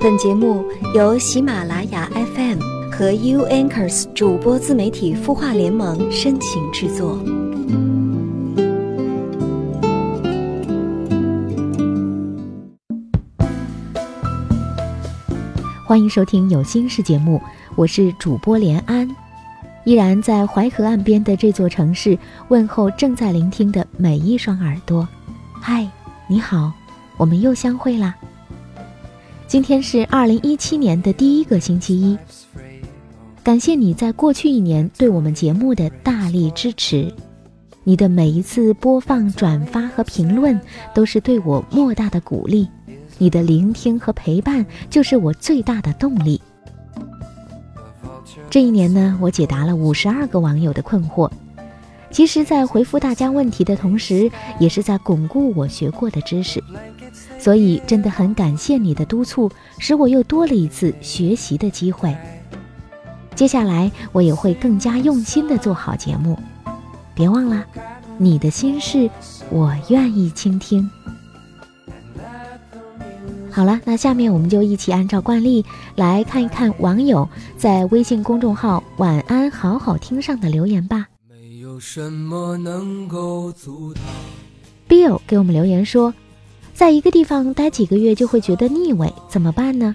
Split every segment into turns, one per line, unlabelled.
本节目由喜马拉雅 FM 和 U Anchors 主播自媒体孵化联盟深情制作。
欢迎收听有心事节目，我是主播连安，依然在淮河岸边的这座城市问候正在聆听的每一双耳朵。嗨，你好，我们又相会啦。今天是二零一七年的第一个星期一，感谢你在过去一年对我们节目的大力支持，你的每一次播放、转发和评论都是对我莫大的鼓励，你的聆听和陪伴就是我最大的动力。这一年呢，我解答了五十二个网友的困惑，其实，在回复大家问题的同时，也是在巩固我学过的知识。所以真的很感谢你的督促，使我又多了一次学习的机会。接下来我也会更加用心的做好节目。别忘了，你的心事我愿意倾听。好了，那下面我们就一起按照惯例来看一看网友在微信公众号“晚安好好听”上的留言吧。有什么能够阻挡。Bill 给我们留言说。在一个地方待几个月就会觉得腻味，怎么办呢？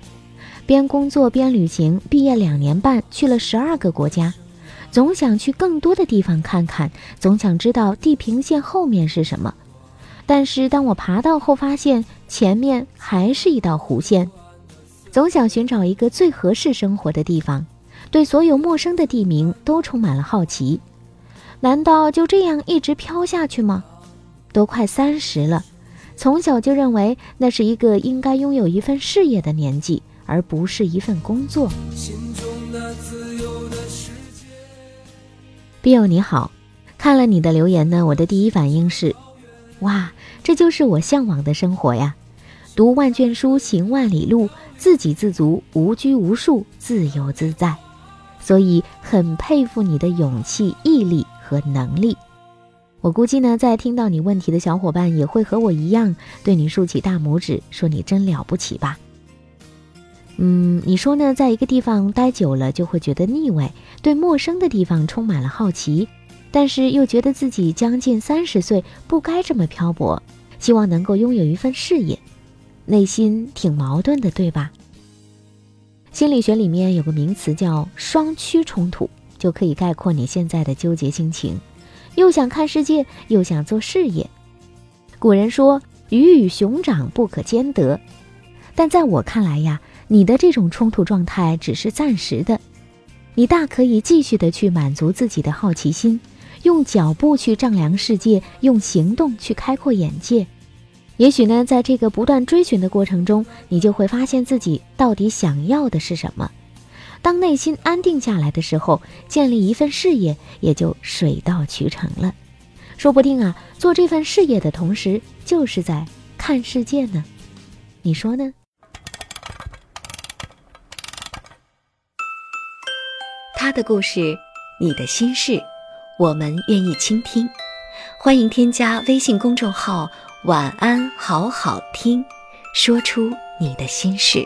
边工作边旅行，毕业两年半去了十二个国家，总想去更多的地方看看，总想知道地平线后面是什么。但是当我爬到后，发现前面还是一道弧线。总想寻找一个最合适生活的地方，对所有陌生的地名都充满了好奇。难道就这样一直飘下去吗？都快三十了。从小就认为那是一个应该拥有一份事业的年纪，而不是一份工作。Bill 你好，看了你的留言呢，我的第一反应是，哇，这就是我向往的生活呀！读万卷书，行万里路，自给自足，无拘无束，自由自在。所以很佩服你的勇气、毅力和能力。我估计呢，在听到你问题的小伙伴也会和我一样，对你竖起大拇指，说你真了不起吧。嗯，你说呢，在一个地方待久了就会觉得腻味，对陌生的地方充满了好奇，但是又觉得自己将近三十岁不该这么漂泊，希望能够拥有一份事业，内心挺矛盾的，对吧？心理学里面有个名词叫双趋冲突，就可以概括你现在的纠结心情。又想看世界，又想做事业。古人说“鱼与熊掌不可兼得”，但在我看来呀，你的这种冲突状态只是暂时的。你大可以继续的去满足自己的好奇心，用脚步去丈量世界，用行动去开阔眼界。也许呢，在这个不断追寻的过程中，你就会发现自己到底想要的是什么。当内心安定下来的时候，建立一份事业也就水到渠成了。说不定啊，做这份事业的同时，就是在看世界呢。你说呢？
他的故事，你的心事，我们愿意倾听。欢迎添加微信公众号“晚安好好听”，说出你的心事。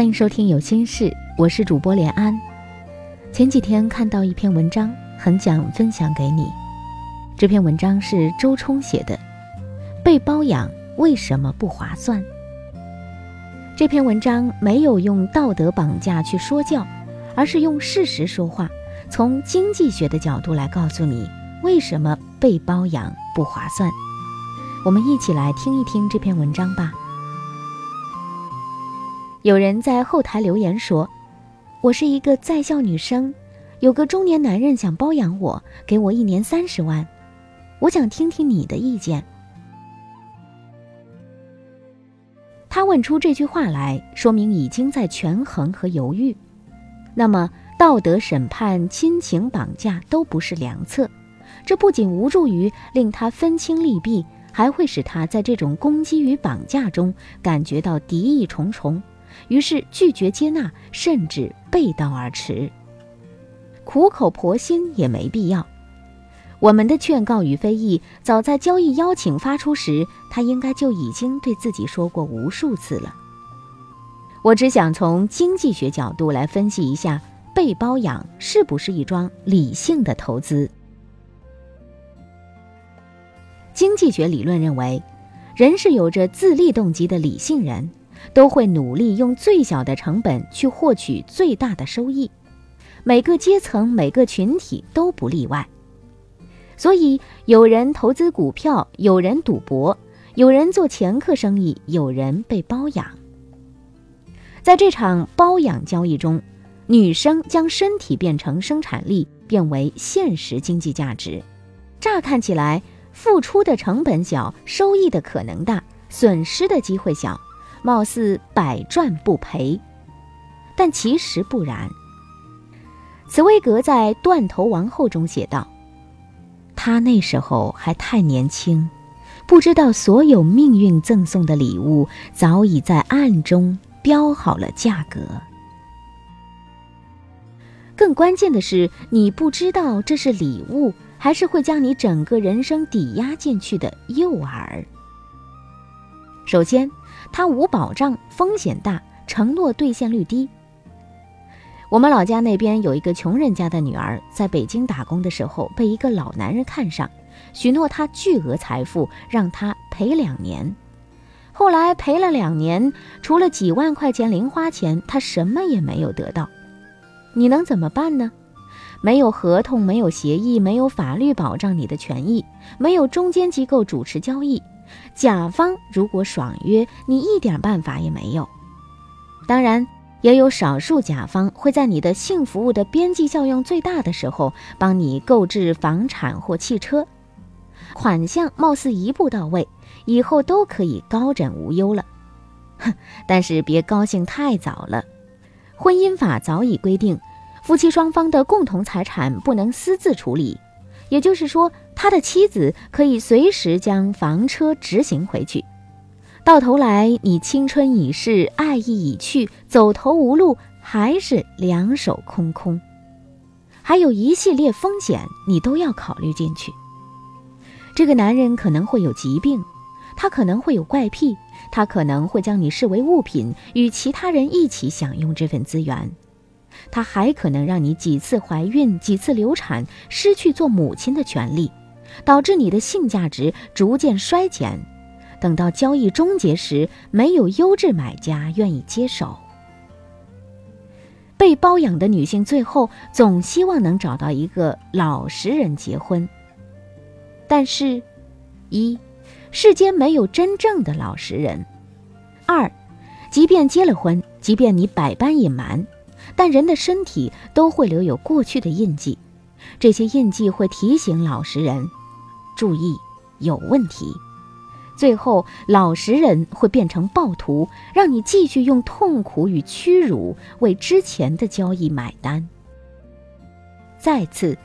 欢迎收听有心事，我是主播连安。前几天看到一篇文章，很想分享给你。这篇文章是周冲写的，《被包养为什么不划算》。这篇文章没有用道德绑架去说教，而是用事实说话，从经济学的角度来告诉你为什么被包养不划算。我们一起来听一听这篇文章吧。有人在后台留言说：“我是一个在校女生，有个中年男人想包养我，给我一年三十万。我想听听你的意见。”他问出这句话来，说明已经在权衡和犹豫。那么，道德审判、亲情绑架都不是良策，这不仅无助于令他分清利弊，还会使他在这种攻击与绑架中感觉到敌意重重，于是拒绝接纳，甚至背道而驰。苦口婆心也没必要。我们的劝告与非议，早在交易邀请发出时，他应该就已经对自己说过无数次了。我只想从经济学角度来分析一下，被包养是不是一桩理性的投资。经济学理论认为，人是有着自利动机的理性人，都会努力用最小的成本去获取最大的收益，每个阶层、每个群体都不例外。所以，有人投资股票，有人赌博，有人做掮客生意，有人被包养。在这场包养交易中，女生将身体变成生产力，变为现实经济价值。乍看起来，付出的成本小，收益的可能大，损失的机会小，貌似百赚不赔。但其实不然。茨威格在《断头王后》中写道。他那时候还太年轻，不知道所有命运赠送的礼物早已在暗中标好了价格。更关键的是，你不知道这是礼物，还是会将你整个人生抵押进去的诱饵。首先，它无保障，风险大，承诺兑现率低。我们老家那边有一个穷人家的女儿，在北京打工的时候，被一个老男人看上，许诺他巨额财富，让他陪两年。后来陪了两年，除了几万块钱零花钱，他什么也没有得到。你能怎么办呢？没有合同，没有协议，没有法律保障你的权益，没有中间机构主持交易，甲方如果爽约，你一点办法也没有。当然。也有少数甲方会在你的性服务的边际效用最大的时候，帮你购置房产或汽车，款项貌似一步到位，以后都可以高枕无忧了。哼，但是别高兴太早了。婚姻法早已规定，夫妻双方的共同财产不能私自处理，也就是说，他的妻子可以随时将房车执行回去。到头来，你青春已逝，爱意已去，走投无路，还是两手空空。还有一系列风险，你都要考虑进去。这个男人可能会有疾病，他可能会有怪癖，他可能会将你视为物品，与其他人一起享用这份资源。他还可能让你几次怀孕，几次流产，失去做母亲的权利，导致你的性价值逐渐衰减。等到交易终结时，没有优质买家愿意接手。被包养的女性最后总希望能找到一个老实人结婚。但是，一，世间没有真正的老实人；二，即便结了婚，即便你百般隐瞒，但人的身体都会留有过去的印记，这些印记会提醒老实人，注意有问题。最后，老实人会变成暴徒，让你继续用痛苦与屈辱为之前的交易买单。再次，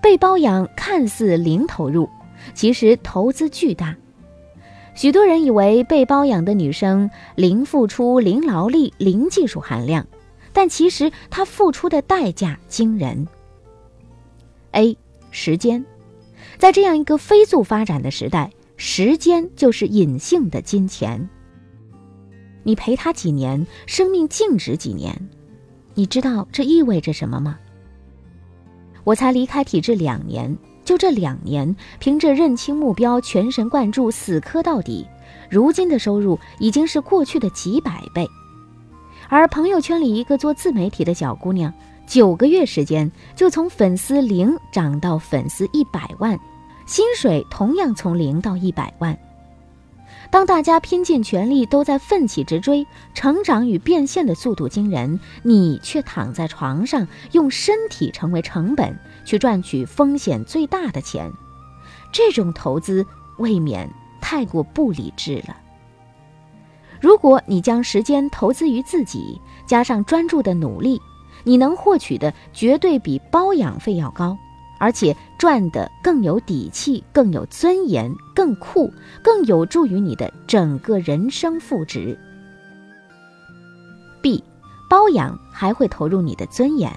被包养看似零投入，其实投资巨大。许多人以为被包养的女生零付出、零劳力、零技术含量，但其实她付出的代价惊人。A. 时间，在这样一个飞速发展的时代。时间就是隐性的金钱。你陪他几年，生命静止几年，你知道这意味着什么吗？我才离开体制两年，就这两年，凭着认清目标、全神贯注、死磕到底，如今的收入已经是过去的几百倍。而朋友圈里一个做自媒体的小姑娘，九个月时间就从粉丝零涨到粉丝一百万，薪水同样从零到一百万。当大家拼尽全力都在奋起直追，成长与变现的速度惊人，你却躺在床上，用身体成为成本去赚取风险最大的钱，这种投资未免太过不理智了。如果你将时间投资于自己，加上专注的努力，你能获取的绝对比包养费要高。而且赚的更有底气，更有尊严，更酷，更有助于你的整个人生赋值。B，包养还会投入你的尊严。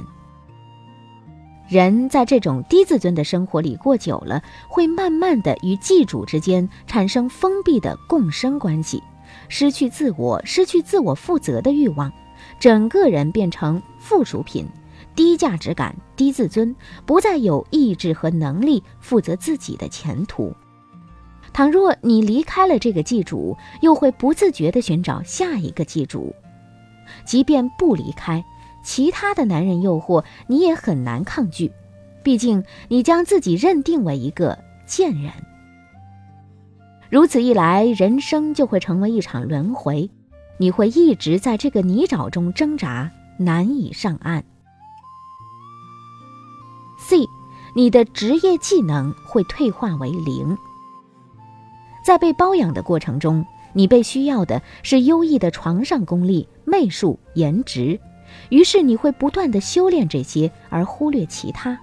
人在这种低自尊的生活里过久了，会慢慢的与寄主之间产生封闭的共生关系，失去自我，失去自我负责的欲望，整个人变成附属品。低价值感、低自尊，不再有意志和能力负责自己的前途。倘若你离开了这个寄主，又会不自觉地寻找下一个寄主。即便不离开，其他的男人诱惑你也很难抗拒，毕竟你将自己认定为一个贱人。如此一来，人生就会成为一场轮回，你会一直在这个泥沼中挣扎，难以上岸。C，你的职业技能会退化为零。在被包养的过程中，你被需要的是优异的床上功力、媚术、颜值，于是你会不断的修炼这些，而忽略其他。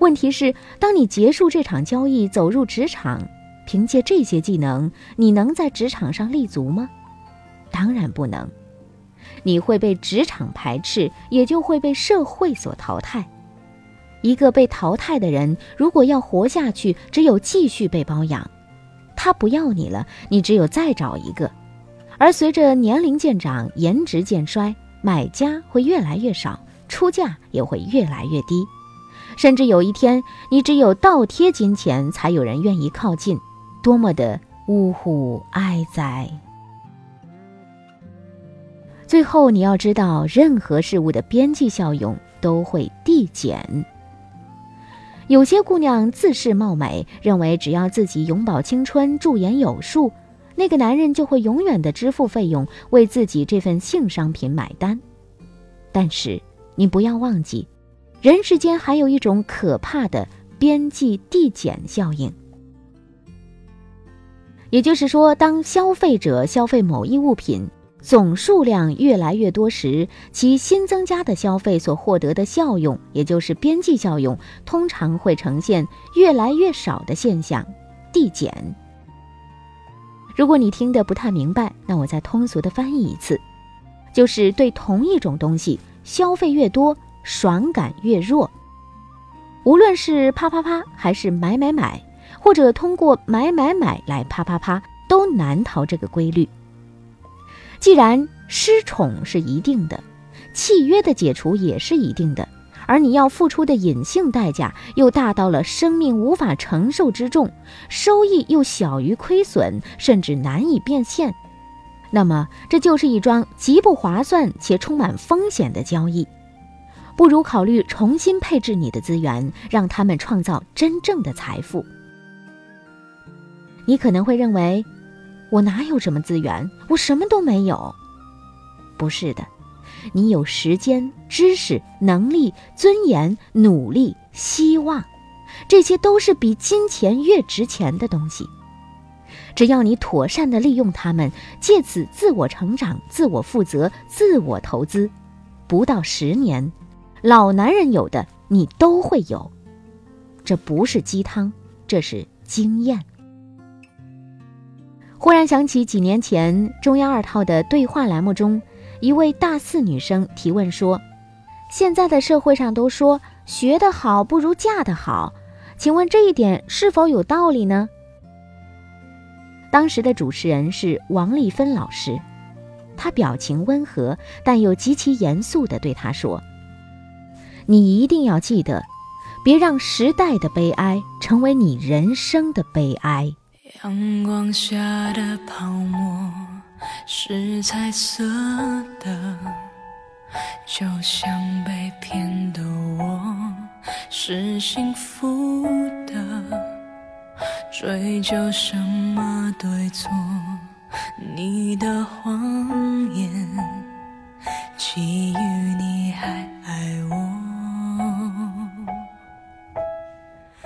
问题是，当你结束这场交易，走入职场，凭借这些技能，你能在职场上立足吗？当然不能。你会被职场排斥，也就会被社会所淘汰。一个被淘汰的人，如果要活下去，只有继续被包养。他不要你了，你只有再找一个。而随着年龄渐长，颜值渐衰，买家会越来越少，出价也会越来越低，甚至有一天，你只有倒贴金钱，才有人愿意靠近。多么的呜呼哀哉！最后，你要知道，任何事物的边际效用都会递减。有些姑娘自恃貌美，认为只要自己永葆青春、驻颜有术，那个男人就会永远的支付费用，为自己这份性商品买单。但是你不要忘记，人世间还有一种可怕的边际递减效应。也就是说，当消费者消费某一物品，总数量越来越多时，其新增加的消费所获得的效用，也就是边际效用，通常会呈现越来越少的现象，递减。如果你听得不太明白，那我再通俗的翻译一次，就是对同一种东西消费越多，爽感越弱。无论是啪啪啪，还是买买买，或者通过买买买来啪啪啪，都难逃这个规律。既然失宠是一定的，契约的解除也是一定的，而你要付出的隐性代价又大到了生命无法承受之重，收益又小于亏损，甚至难以变现，那么这就是一桩极不划算且充满风险的交易。不如考虑重新配置你的资源，让他们创造真正的财富。你可能会认为。我哪有什么资源？我什么都没有。不是的，你有时间、知识、能力、尊严、努力、希望，这些都是比金钱越值钱的东西。只要你妥善的利用它们，借此自我成长、自我负责、自我投资，不到十年，老男人有的你都会有。这不是鸡汤，这是经验。忽然想起几年前中央二套的对话栏目中，一位大四女生提问说：“现在的社会上都说学得好不如嫁得好，请问这一点是否有道理呢？”当时的主持人是王丽芬老师，她表情温和，但又极其严肃地对她说：“你一定要记得，
别让时代的悲哀成为你人生的悲哀。
阳光下的泡沫是彩色的，就像被骗的我是幸福的。追究什么对错？你的谎言，基于你还爱我。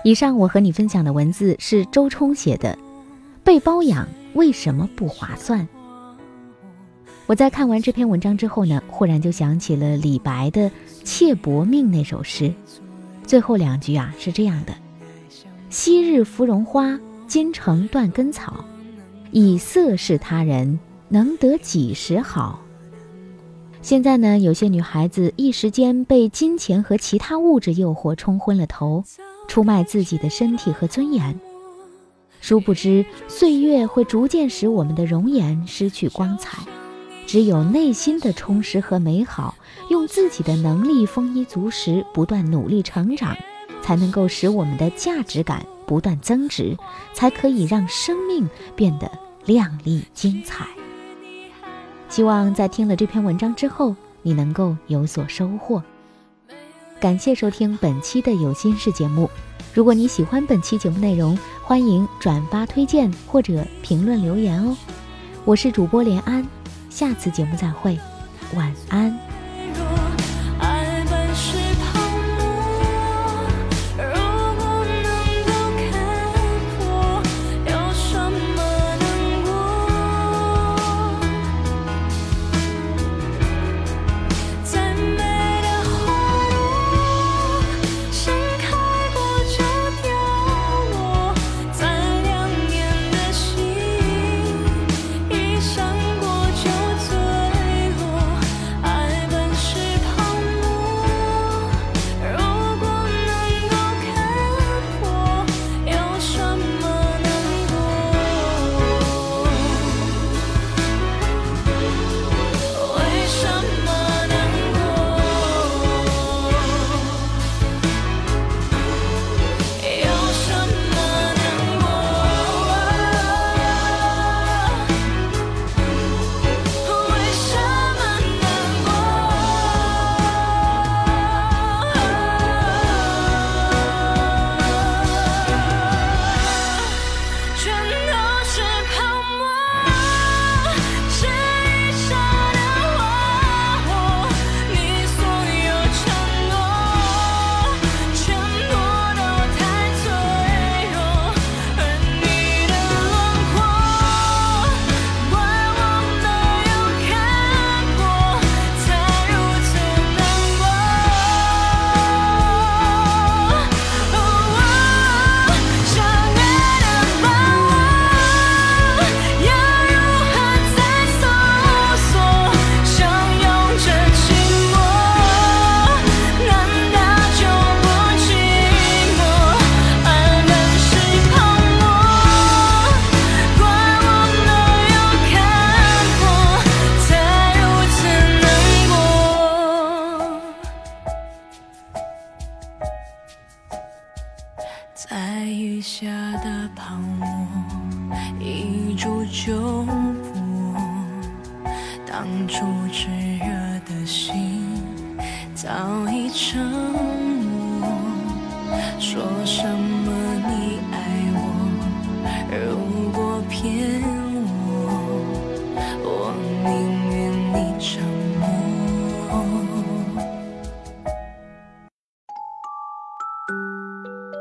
以上我和你分享的文字是周冲写的，《被包养为什么不划算》。我在看完这篇文章之后呢，忽然就想起了李白的《妾薄命》那首诗，最后两句啊是这样的：“昔日芙蓉花，今成断根草。以色侍他人，能得几时好？”现在呢，有些女孩子一时间被金钱和其他物质诱惑冲昏了头。出卖自己的身体和尊严，殊不知岁月会逐渐使我们的容颜失去光彩。只有内心的充实和美好，用自己的能力丰衣足食，不断努力成长，才能够使我们的价值感不断增值，才可以让生命变得亮丽精彩。希望在听了这篇文章之后，你能够有所收获。感谢收听本期的有心事节目。如果你喜欢本期节目内容，欢迎转发推荐或者评论留言哦。我是主播连安，下次节目再会，晚安。